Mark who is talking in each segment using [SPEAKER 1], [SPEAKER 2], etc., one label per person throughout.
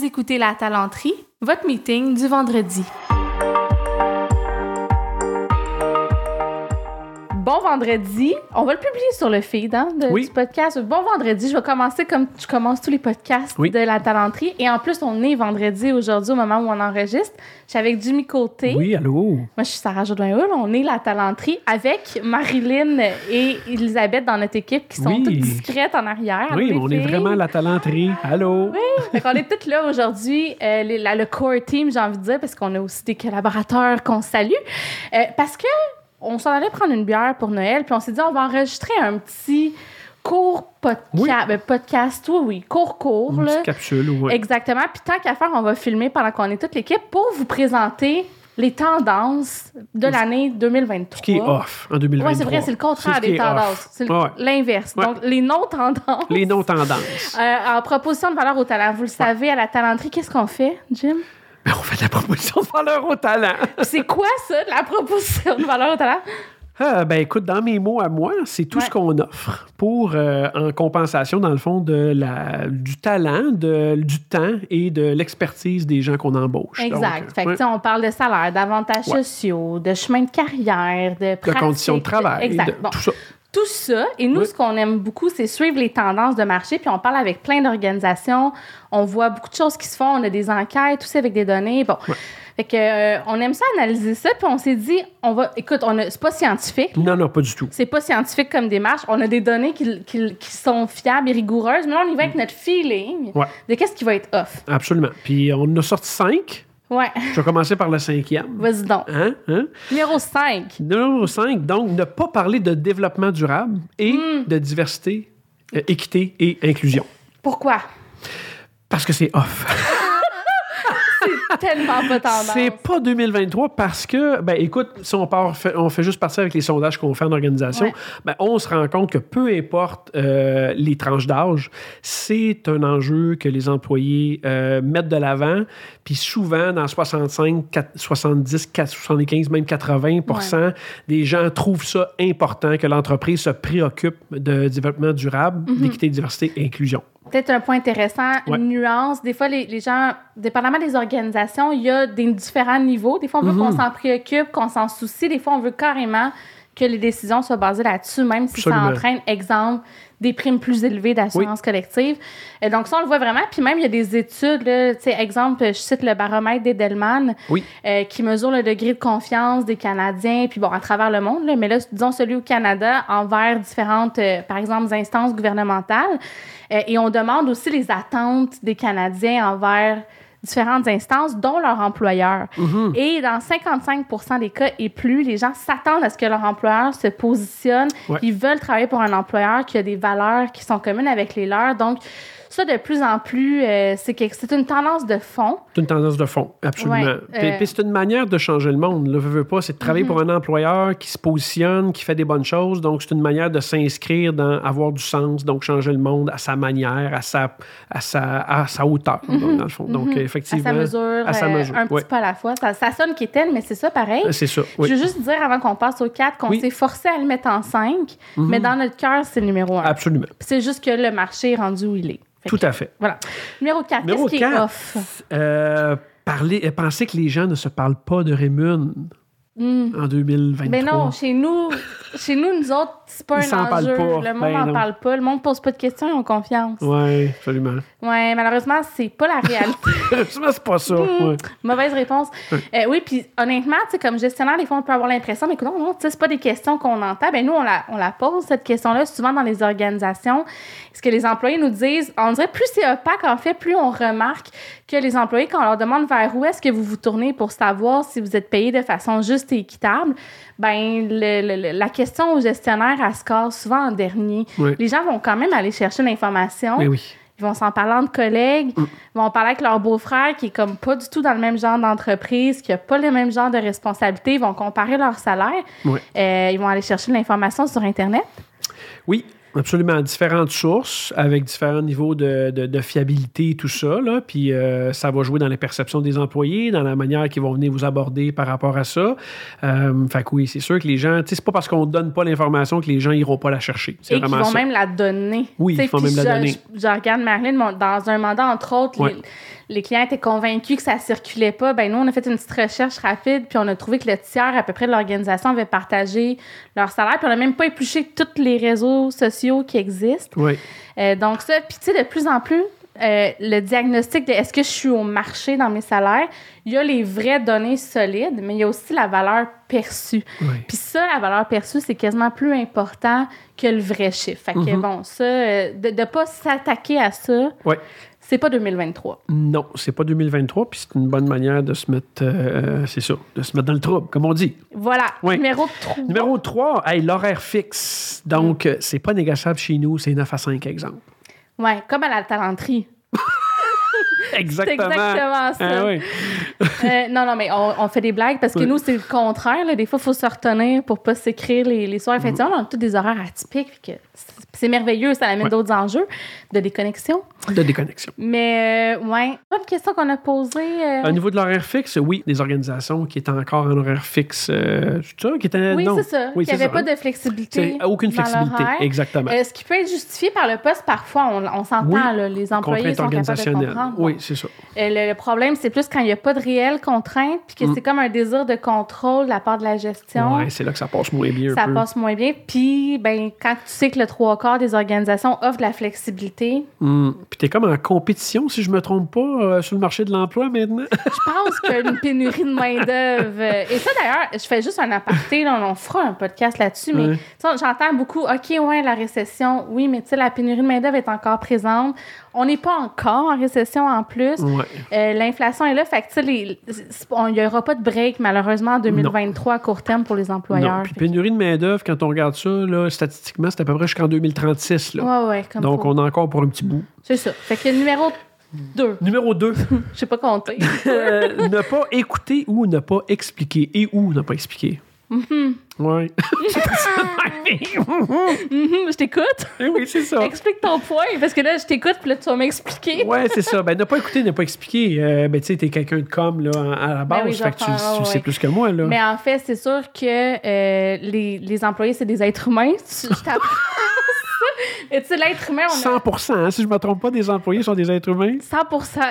[SPEAKER 1] Vous écoutez La Talenterie, votre meeting du vendredi. Bon vendredi. On va le publier sur le feed hein, de-
[SPEAKER 2] Oui.
[SPEAKER 1] du podcast. Bon vendredi. Je vais commencer comme je commence tous les podcasts
[SPEAKER 2] Oui.
[SPEAKER 1] de La Talenterie. Et en plus, on est vendredi aujourd'hui au moment où on enregistre. Je suis avec Jimmy Côté.
[SPEAKER 2] Oui, allô?
[SPEAKER 1] Moi, je suis Sarah Jourdain-Hull. On est La Talenterie avec Marilyn et Elisabeth dans notre équipe qui sont
[SPEAKER 2] Oui.
[SPEAKER 1] toutes discrètes en arrière.
[SPEAKER 2] Oui, on est vraiment la talenterie. Allô?
[SPEAKER 1] Fait qu'on est toutes là aujourd'hui, euh, le core team, j'ai envie de dire, parce qu'on a aussi des collaborateurs qu'on salue. Euh, parce que on s'en allait prendre une bière pour Noël, puis on s'est dit, on va enregistrer un petit court podca-
[SPEAKER 2] Oui.
[SPEAKER 1] ben, podcast, oui, oui, court-court,
[SPEAKER 2] Une
[SPEAKER 1] là.
[SPEAKER 2] petite capsule, ouais.
[SPEAKER 1] Exactement. Puis tant qu'à faire, on va filmer pendant qu'on est toute l'équipe pour vous présenter les tendances de l'année 2023.
[SPEAKER 2] Ce qui est off en 2023.
[SPEAKER 1] Oui, c'est vrai, c'est le contraire
[SPEAKER 2] ce
[SPEAKER 1] des tendances. C'est
[SPEAKER 2] Ouais.
[SPEAKER 1] l'inverse.
[SPEAKER 2] Ouais.
[SPEAKER 1] Donc, les non-tendances.
[SPEAKER 2] Les non-tendances.
[SPEAKER 1] Euh, en proposition de valeur au talent, vous le savez, à la talenterie, qu'est-ce qu'on fait, Jim?
[SPEAKER 2] Ben, on fait de la proposition de valeur au talent.
[SPEAKER 1] C'est quoi ça, la proposition de valeur au talent?
[SPEAKER 2] Ah, ben écoute, dans mes mots à moi, c'est tout
[SPEAKER 1] Ouais.
[SPEAKER 2] ce qu'on offre pour, euh, en compensation, dans le fond, de la, du talent, de, du temps et de l'expertise des gens qu'on embauche.
[SPEAKER 1] Exact.
[SPEAKER 2] Donc,
[SPEAKER 1] fait
[SPEAKER 2] ouais.
[SPEAKER 1] on parle de salaire, d'avantages
[SPEAKER 2] Ouais.
[SPEAKER 1] sociaux, de chemin de carrière, de
[SPEAKER 2] de conditions de travail,
[SPEAKER 1] Exact.
[SPEAKER 2] de
[SPEAKER 1] Bon,
[SPEAKER 2] tout ça.
[SPEAKER 1] Tout ça. Et nous,
[SPEAKER 2] Oui.
[SPEAKER 1] ce qu'on aime beaucoup, c'est suivre les tendances de marché. Puis on parle avec plein d'organisations. On voit beaucoup de choses qui se font. On a des enquêtes, tout ça avec des données. Bon. Fait que, euh, on aime ça analyser ça. Puis on s'est dit, on va. Écoute, on a, c'est pas scientifique.
[SPEAKER 2] Non, non, pas du tout.
[SPEAKER 1] C'est pas scientifique comme démarche. On a des données qui, qui- qui sont fiables et rigoureuses. Mais là, on y va avec notre feeling
[SPEAKER 2] Ouais.
[SPEAKER 1] de qu'est-ce qui va être off.
[SPEAKER 2] Absolument. Puis on en a sorti cinq.
[SPEAKER 1] Ouais.
[SPEAKER 2] Je vais commencer par le cinquième.
[SPEAKER 1] Vas-y donc.
[SPEAKER 2] Hein? Hein?
[SPEAKER 1] Numéro 5.
[SPEAKER 2] Numéro 5, donc, ne pas parler de développement durable et
[SPEAKER 1] Hmm.
[SPEAKER 2] de diversité, euh, équité et inclusion.
[SPEAKER 1] Pourquoi?
[SPEAKER 2] Parce que c'est off.
[SPEAKER 1] Tellement pas tendance.
[SPEAKER 2] c'est pas 2023 parce que, ben écoute, si on, part, fait- on fait juste partir avec les sondages qu'on fait en organisation,
[SPEAKER 1] Ouais.
[SPEAKER 2] ben, on se rend compte que peu importe euh, les tranches d'âge, c'est un enjeu que les employés euh, mettent de l'avant. Puis souvent, dans 65, 4 70, 4 75, même 80% des gens trouvent ça important que l'entreprise se préoccupe de développement durable,
[SPEAKER 1] Mm-hmm.
[SPEAKER 2] d'équité, diversité et inclusion.
[SPEAKER 1] Peut-être un point intéressant,
[SPEAKER 2] Ouais.
[SPEAKER 1] une nuance. Des fois, les, les gens, dépendamment des organisations, il y a des différents niveaux. Des fois, on veut
[SPEAKER 2] Mhm.
[SPEAKER 1] qu'on s'en préoccupe, qu'on s'en soucie. Des fois, on veut carrément que les décisions soient basées là-dessus, même si ça entraîne, exemple, des primes plus élevées d'assurance collective. Et donc, ça, on le voit vraiment. Puis même, il y a des études, là, tu sais, exemple, je cite le baromètre d'Edelman,
[SPEAKER 2] Oui.
[SPEAKER 1] euh, qui mesure le degré de confiance des Canadiens, puis bon, à travers le monde, là, mais là, disons celui au Canada, envers différentes, euh, par exemple, instances gouvernementales. Euh, et on demande aussi les attentes des Canadiens envers différentes instances, dont leur employeur.
[SPEAKER 2] Mm-hmm.
[SPEAKER 1] Et dans 55% des cas et plus, les gens s'attendent à ce que leur employeur se positionne.
[SPEAKER 2] Ouais.
[SPEAKER 1] Ils veulent travailler pour un employeur qui a des valeurs qui sont communes avec les leurs. Donc, ça, de plus en plus, euh, c'est que c'est une tendance de fond.
[SPEAKER 2] C'est une tendance de fond, absolument.
[SPEAKER 1] Ouais,
[SPEAKER 2] Puis,
[SPEAKER 1] euh,
[SPEAKER 2] c'est une manière de changer le monde. Là, veux, veux pas, c'est de travailler pour un employeur qui se positionne, qui fait des bonnes choses. Donc, c'est une manière de s'inscrire dans avoir du sens, donc changer le monde à sa manière, à sa, à sa, à sa hauteur, donc, dans le fond. Donc,
[SPEAKER 1] à
[SPEAKER 2] effectivement.
[SPEAKER 1] sa mesure,
[SPEAKER 2] à sa
[SPEAKER 1] euh,
[SPEAKER 2] mesure,
[SPEAKER 1] un petit pas à la fois. Ça, ça sonne qui est elle, mais c'est ça pareil.
[SPEAKER 2] C'est ça, oui.
[SPEAKER 1] Je veux juste dire avant qu'on passe au 4 qu'on
[SPEAKER 2] Oui. Mhm.
[SPEAKER 1] s'est forcé à le mettre en 5, mais dans notre cœur, c'est le numéro 1.
[SPEAKER 2] Absolument.
[SPEAKER 1] C'est juste que le marché est rendu où il est.
[SPEAKER 2] Tout à fait.
[SPEAKER 1] Voilà. Numéro 4,
[SPEAKER 2] Numéro
[SPEAKER 1] qu'est-ce qui est
[SPEAKER 2] 4,
[SPEAKER 1] off?
[SPEAKER 2] euh, parler, euh, penser que les gens ne se parlent pas de Rémun en 2023.
[SPEAKER 1] Mais Hmm. Non, chez nous, chez nous, nous autres, c'est pas
[SPEAKER 2] Ils
[SPEAKER 1] un enjeu.
[SPEAKER 2] pas.
[SPEAKER 1] Le monde n'en parle pas. Le monde pose pas de questions, ils ont confiance.
[SPEAKER 2] Oui, absolument.
[SPEAKER 1] Ouais, malheureusement, c'est pas la réalité.
[SPEAKER 2] C'est pas ça.
[SPEAKER 1] Hmm.
[SPEAKER 2] ouais.
[SPEAKER 1] Mauvaise réponse. Euh, oui, puis honnêtement, comme gestionnaire, des fois, on peut avoir l'impression, mais écoute, non, non, c'est pas des questions qu'on entend. Ben nous, on la, on la pose, cette question-là, souvent dans les organisations. Ce que les employés nous disent, on dirait plus c'est opaque, en fait, plus on remarque que les employés, quand on leur demande vers où est-ce que vous vous tournez pour savoir si vous êtes payé de façon juste et équitable, ben le- le- le- la question au gestionnaire, elle se casse souvent en dernier.
[SPEAKER 2] Oui.
[SPEAKER 1] Les gens vont quand même aller chercher l'information.
[SPEAKER 2] Oui.
[SPEAKER 1] Ils vont s'en parler entre collègues.
[SPEAKER 2] Mm.
[SPEAKER 1] Ils vont parler avec leur beau-frère qui est comme pas du tout dans le même genre d'entreprise, qui a pas le même genre de responsabilité. Ils vont comparer leur salaire. Euh, ils vont aller chercher l'information sur Internet.
[SPEAKER 2] Oui, absolument. Différentes sources avec différents niveaux de, de- de fiabilité et tout ça. Là. Puis euh, ça va jouer dans les perceptions des employés, dans la manière qu'ils vont venir vous aborder par rapport à ça. Euh, fait que oui, c'est sûr que les gens, tu sais, c'est pas parce qu'on donne pas l'information que les gens iront pas la chercher. C'est
[SPEAKER 1] Et qu'ils vont
[SPEAKER 2] ça.
[SPEAKER 1] même la donner.
[SPEAKER 2] Oui, ils vont même la donner.
[SPEAKER 1] Je, je regarde Marilyn, dans un mandat, entre autres,
[SPEAKER 2] Ouais.
[SPEAKER 1] les, les clients étaient convaincus que ça circulait pas, ben nous, on a fait une petite recherche rapide, puis on a trouvé que le tiers à peu près de l'organisation avait partagé leur salaire, puis on n'a même pas épluché tous les réseaux sociaux qui existent.
[SPEAKER 2] Oui.
[SPEAKER 1] Euh, donc ça, puis tu sais, de plus en plus, euh, le diagnostic de est-ce que je suis au marché dans mes salaires, il y a les vraies données solides, mais il y a aussi la valeur perçue.
[SPEAKER 2] Oui.
[SPEAKER 1] Puis ça, la valeur perçue, c'est quasiment plus important que le vrai chiffre. Fait que
[SPEAKER 2] Mhm.
[SPEAKER 1] bon, ça, euh, de ne pas s'attaquer à ça. C'est pas 2023.
[SPEAKER 2] Non, c'est pas 2023, puis c'est une bonne manière de se mettre, euh, c'est ça, de se mettre dans le trouble, comme on dit.
[SPEAKER 1] Voilà.
[SPEAKER 2] Oui.
[SPEAKER 1] Numéro 3.
[SPEAKER 2] Numéro 3, hey, l'horaire fixe. Donc, euh, c'est pas négociable chez nous, c'est 9 à 5, exemple.
[SPEAKER 1] Ouais, comme à la talenterie. C'est
[SPEAKER 2] Exactement.
[SPEAKER 1] exactement ça.
[SPEAKER 2] Ah oui.
[SPEAKER 1] Euh, non, non, mais on, on fait des blagues parce que
[SPEAKER 2] Oui.
[SPEAKER 1] nous, c'est le contraire. là. Des fois, il faut se retenir pour pas s'écrire les, les soirs. Effectivement, on a tous des horaires atypiques. que c'est- merveilleux, ça amène
[SPEAKER 2] Ouais.
[SPEAKER 1] d'autres enjeux de déconnexion.
[SPEAKER 2] De déconnexion.
[SPEAKER 1] Mais, euh, ouais. Une question qu'on a posée. euh,
[SPEAKER 2] Au niveau de l'horaire fixe, oui, des organisations qui étaient encore en horaire fixe, euh, ça, qui étaient.
[SPEAKER 1] oui, c'est ça.
[SPEAKER 2] Oui,
[SPEAKER 1] avait
[SPEAKER 2] ça.
[SPEAKER 1] pas de flexibilité.
[SPEAKER 2] Aucune flexibilité, exactement.
[SPEAKER 1] Euh, ce qui peut être justifié par le poste, parfois, on, on s'entend,
[SPEAKER 2] Oui.
[SPEAKER 1] les employés sont capables de comprendre.
[SPEAKER 2] Oui, c'est ça.
[SPEAKER 1] Euh, le, le problème, c'est plus quand il n'y a pas de réelle contrainte, puis que
[SPEAKER 2] Mm.
[SPEAKER 1] c'est comme un désir de contrôle de la part de la gestion.
[SPEAKER 2] Ouais, c'est là que ça passe moins bien. un
[SPEAKER 1] ça
[SPEAKER 2] peu.
[SPEAKER 1] passe moins bien. Puis, ben, quand tu sais que le trois quarts des organisations offrent de la flexibilité,
[SPEAKER 2] Hum. Puis t'es comme en compétition, si je me trompe pas, euh, sur le marché de l'emploi maintenant?
[SPEAKER 1] je pense qu'il y a une pénurie de main-d'œuvre. Et ça, d'ailleurs, je fais juste un aparté, là, on fera un podcast là-dessus, mais
[SPEAKER 2] Ouais.
[SPEAKER 1] tu j'entends beaucoup, OK, ouais, la récession, oui, mais tu sais, la pénurie de main-d'œuvre est encore présente. On n'est pas encore en récession en plus.
[SPEAKER 2] ouais.
[SPEAKER 1] Euh, L'inflation est là, fait que, tu il n'y aura pas de break, malheureusement, en 2023 à court terme pour les employeurs.
[SPEAKER 2] Non. Puis pénurie de main-d'œuvre, quand on regarde ça, là, statistiquement, c'est à peu près jusqu'en 2036. Là.
[SPEAKER 1] Ouais, ouais, comme
[SPEAKER 2] Donc,
[SPEAKER 1] faut.
[SPEAKER 2] on a encore pour un petit bout.
[SPEAKER 1] C'est ça. Fait que numéro 2,
[SPEAKER 2] Numéro 2,
[SPEAKER 1] je sais pas compter.
[SPEAKER 2] ne pas écouter ou ne pas expliquer. Et ou ne pas expliquer. Ouais.
[SPEAKER 1] Mhm, je t'écoute.
[SPEAKER 2] oui, c'est ça.
[SPEAKER 1] Explique ton point, parce que là, je t'écoute, puis là, tu vas m'expliquer.
[SPEAKER 2] Ouais, c'est ça. Ben, ne pas écouter, ne pas expliquer. Euh, ben, tu sais, t'es quelqu'un de com, là, à la base.
[SPEAKER 1] Ben oui, je
[SPEAKER 2] fait que tu, sais plus que moi, là.
[SPEAKER 1] Mais en fait, c'est sûr que euh, les, les employés, c'est des êtres humains. Tu- Je Mais tu sais, l'être humain, on a
[SPEAKER 2] 100 hein, si je me trompe pas, des employés sont des êtres humains.
[SPEAKER 1] 100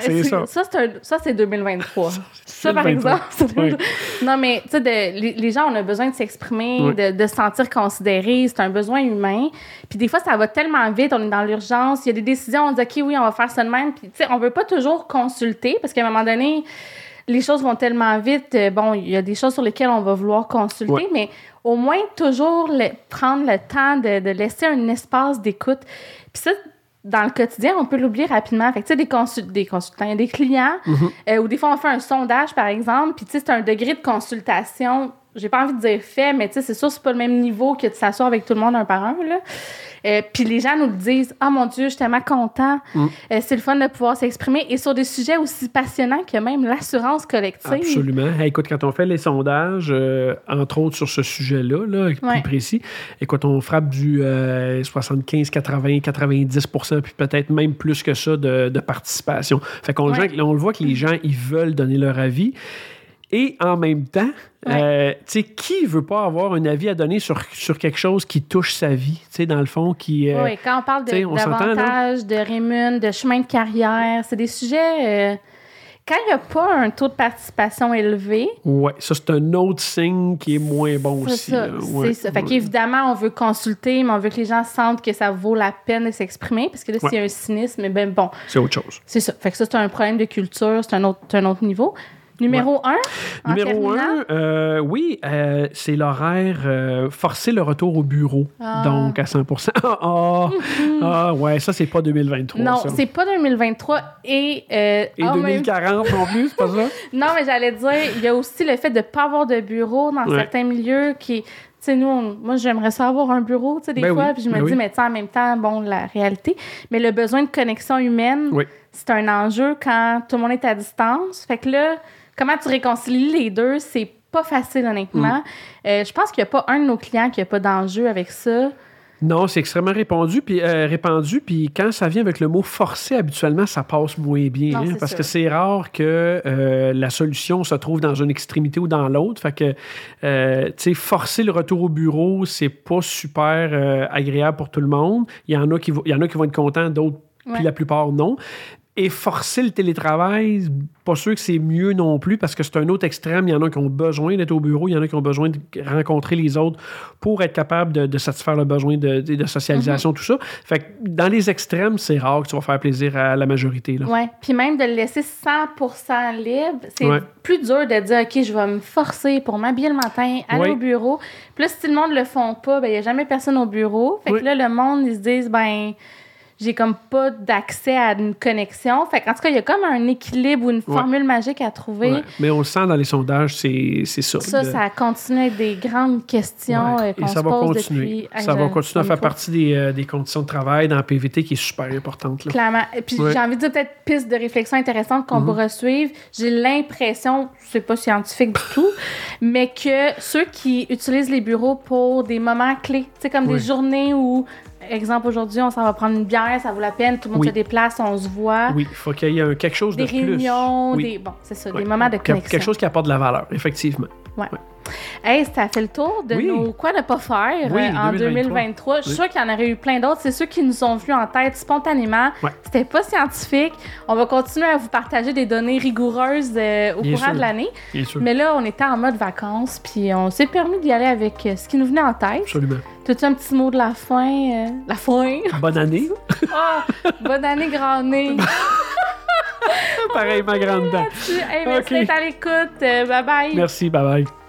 [SPEAKER 2] C'est ça.
[SPEAKER 1] Ça, c'est un- ça, c'est 2023. Ça, par
[SPEAKER 2] 2023.
[SPEAKER 1] exemple. c'est
[SPEAKER 2] Oui.
[SPEAKER 1] 2023. Non, mais tu sais, les, les gens, on a besoin de s'exprimer,
[SPEAKER 2] Oui.
[SPEAKER 1] de, de se sentir considéré. C'est un besoin humain. Puis des fois, ça va tellement vite, on est dans l'urgence. Il y a des décisions, on dit, OK, oui, on va faire ça de même. Puis tu sais, on veut pas toujours consulter parce qu'à un moment donné, les choses vont tellement vite. euh, Bon, il y a des choses sur lesquelles on va vouloir consulter, mais au moins toujours le- prendre le temps de, de laisser un espace d'écoute. Puis ça, dans le quotidien, on peut l'oublier rapidement. Fait que, tu sais, des, consul- des consultants, il y a des clients, euh, ou des fois, on fait un sondage, par exemple, puis, tu sais, c'est un degré de consultation, j'ai pas envie de dire fait, mais, tu sais, c'est sûr, c'est pas le même niveau que de s'asseoir avec tout le monde un par un, là. Euh, puis les gens nous le disent, « Ah, mon Dieu, je suis tellement content.
[SPEAKER 2] Mm.
[SPEAKER 1] Euh, c'est le fun de pouvoir s'exprimer. » Et sur des sujets aussi passionnants que même l'assurance collective.
[SPEAKER 2] Absolument. Hey, écoute, quand on fait les sondages, euh, entre autres sur ce sujet-là, là, plus
[SPEAKER 1] Ouais.
[SPEAKER 2] précis, écoute, on frappe du euh, 75, 80, 90% puis peut-être même plus que ça de, de participation. Fait qu'on
[SPEAKER 1] Ouais.
[SPEAKER 2] on le voit que les gens, ils veulent donner leur avis. Et en même temps, euh, tu sais, qui veut pas avoir un avis à donner sur, sur quelque chose qui touche sa vie, tu sais, dans le fond, qui... euh,
[SPEAKER 1] Oui, quand on parle de- d'avantages, de rémun, de chemin de carrière, c'est des sujets. euh, quand il n'y a pas un taux de participation élevé,
[SPEAKER 2] Ouais, ça, c'est un autre signe qui est moins bon
[SPEAKER 1] c'est
[SPEAKER 2] aussi.
[SPEAKER 1] ça. c'est
[SPEAKER 2] Ouais,
[SPEAKER 1] ça. Fait
[SPEAKER 2] ouais.
[SPEAKER 1] qu'évidemment, on veut consulter, mais on veut que les gens sentent que ça vaut la peine de s'exprimer. Parce que là,
[SPEAKER 2] Ouais.
[SPEAKER 1] s'il y a un cynisme, ben bon,
[SPEAKER 2] C'est autre chose.
[SPEAKER 1] c'est ça. Fait que ça, c'est un problème de culture, c'est un autre, c'est un autre niveau. Numéro un,
[SPEAKER 2] Numéro un, euh, oui, euh, c'est l'horaire euh, forcer le retour au bureau.
[SPEAKER 1] Ah.
[SPEAKER 2] Donc à 100 Ah, ah, ah, ouais, ça, c'est pas 2023.
[SPEAKER 1] Non, c'est pas 2023 et. euh,
[SPEAKER 2] Et
[SPEAKER 1] en même
[SPEAKER 2] 2040 non plus, c'est pas ça?
[SPEAKER 1] Non, mais j'allais dire, il y a aussi le fait de ne pas avoir de bureau dans
[SPEAKER 2] Ouais.
[SPEAKER 1] certains milieux qui. Tu sais, nous, on- moi, j'aimerais ça avoir un bureau, tu sais, des
[SPEAKER 2] Ben
[SPEAKER 1] fois,
[SPEAKER 2] oui,
[SPEAKER 1] puis je me
[SPEAKER 2] ben
[SPEAKER 1] dis,
[SPEAKER 2] oui.
[SPEAKER 1] mais tu sais, en même temps, bon, la réalité. Mais le besoin de connexion humaine,
[SPEAKER 2] Oui.
[SPEAKER 1] c'est un enjeu quand tout le monde est à distance. Fait que là, comment tu réconcilies les deux, c'est pas facile,
[SPEAKER 2] Mm.
[SPEAKER 1] honnêtement. Euh, je pense qu'il n'y a pas un de nos clients qui n'a pas d'enjeu avec ça.
[SPEAKER 2] Non, c'est extrêmement répandu, puis, euh, répandu, puis quand ça vient avec le mot forcé, habituellement, ça passe moins bien,
[SPEAKER 1] Non,
[SPEAKER 2] hein, parce
[SPEAKER 1] sûr.
[SPEAKER 2] que c'est rare que euh, la solution se trouve dans une extrémité ou dans l'autre. Fait que, euh, tu sais, forcer le retour au bureau, c'est pas super agréable pour tout le monde. Il y en a qui, vont- il y en a qui vont être contents, d'autres, puis la plupart non. Et forcer le télétravail, pas sûr que c'est mieux non plus parce que c'est un autre extrême. Il y en a qui ont besoin d'être au bureau, il y en a qui ont besoin de rencontrer les autres pour être capable de, satisfaire le besoin de, de socialisation, tout ça. Fait que dans les extrêmes, c'est rare que tu vas faire plaisir à la majorité.
[SPEAKER 1] Oui, puis même de le laisser 100% libre, c'est plus dur de dire, OK, je vais me forcer pour m'habiller le matin, aller au bureau. Puis là, si tout le monde le font pas, ben, il n'y a jamais personne au bureau. Fait que là, le monde, ils se disent, ben j'ai comme pas d'accès à une connexion. Fait en tout cas, il y a comme un équilibre ou une formule magique à trouver.
[SPEAKER 2] Mais on le sent dans les sondages, c'est ça.
[SPEAKER 1] Ça, ça continue à être des grandes questions euh, qu'on se pose continuer.
[SPEAKER 2] Depuis, ça va continuer à faire partie des, euh, des, conditions de travail dans le PVT qui est super importante. Là.
[SPEAKER 1] Clairement. Et puis j'ai envie de dire peut-être piste de réflexion intéressante qu'on mm pourra suivre. J'ai l'impression, c'est pas scientifique du tout, mais que ceux qui utilisent les bureaux pour des moments clés, tu sais, comme des journées où exemple, aujourd'hui, on s'en va prendre une bière, ça vaut la peine, tout le monde se déplace, on se voit.
[SPEAKER 2] Oui, il faut qu'il y ait quelque chose
[SPEAKER 1] de
[SPEAKER 2] plus.
[SPEAKER 1] Des réunions, des. Bon, c'est ça, des moments de connexion.
[SPEAKER 2] Quelque chose qui apporte de la valeur, effectivement.
[SPEAKER 1] Ouais. Hey, ça fait le tour de nos quoi ne pas faire euh, en 2023. Je suis sûre qu'il y en aurait eu plein d'autres. C'est ceux qui nous sont venus en tête spontanément. C'était pas scientifique. On va continuer à vous partager des données rigoureuses euh, au courant de l'année. Mais là, on était en mode vacances, puis on s'est permis d'y aller avec euh, ce qui nous venait en tête.
[SPEAKER 2] Absolument.
[SPEAKER 1] As-tu un petit mot de la fin? la fin?
[SPEAKER 2] Bonne année.
[SPEAKER 1] oh, bonne année, grand nez.
[SPEAKER 2] Pareil, ma grande dent.
[SPEAKER 1] Hey, merci d'être à l'écoute. bye bye.
[SPEAKER 2] Merci, bye bye.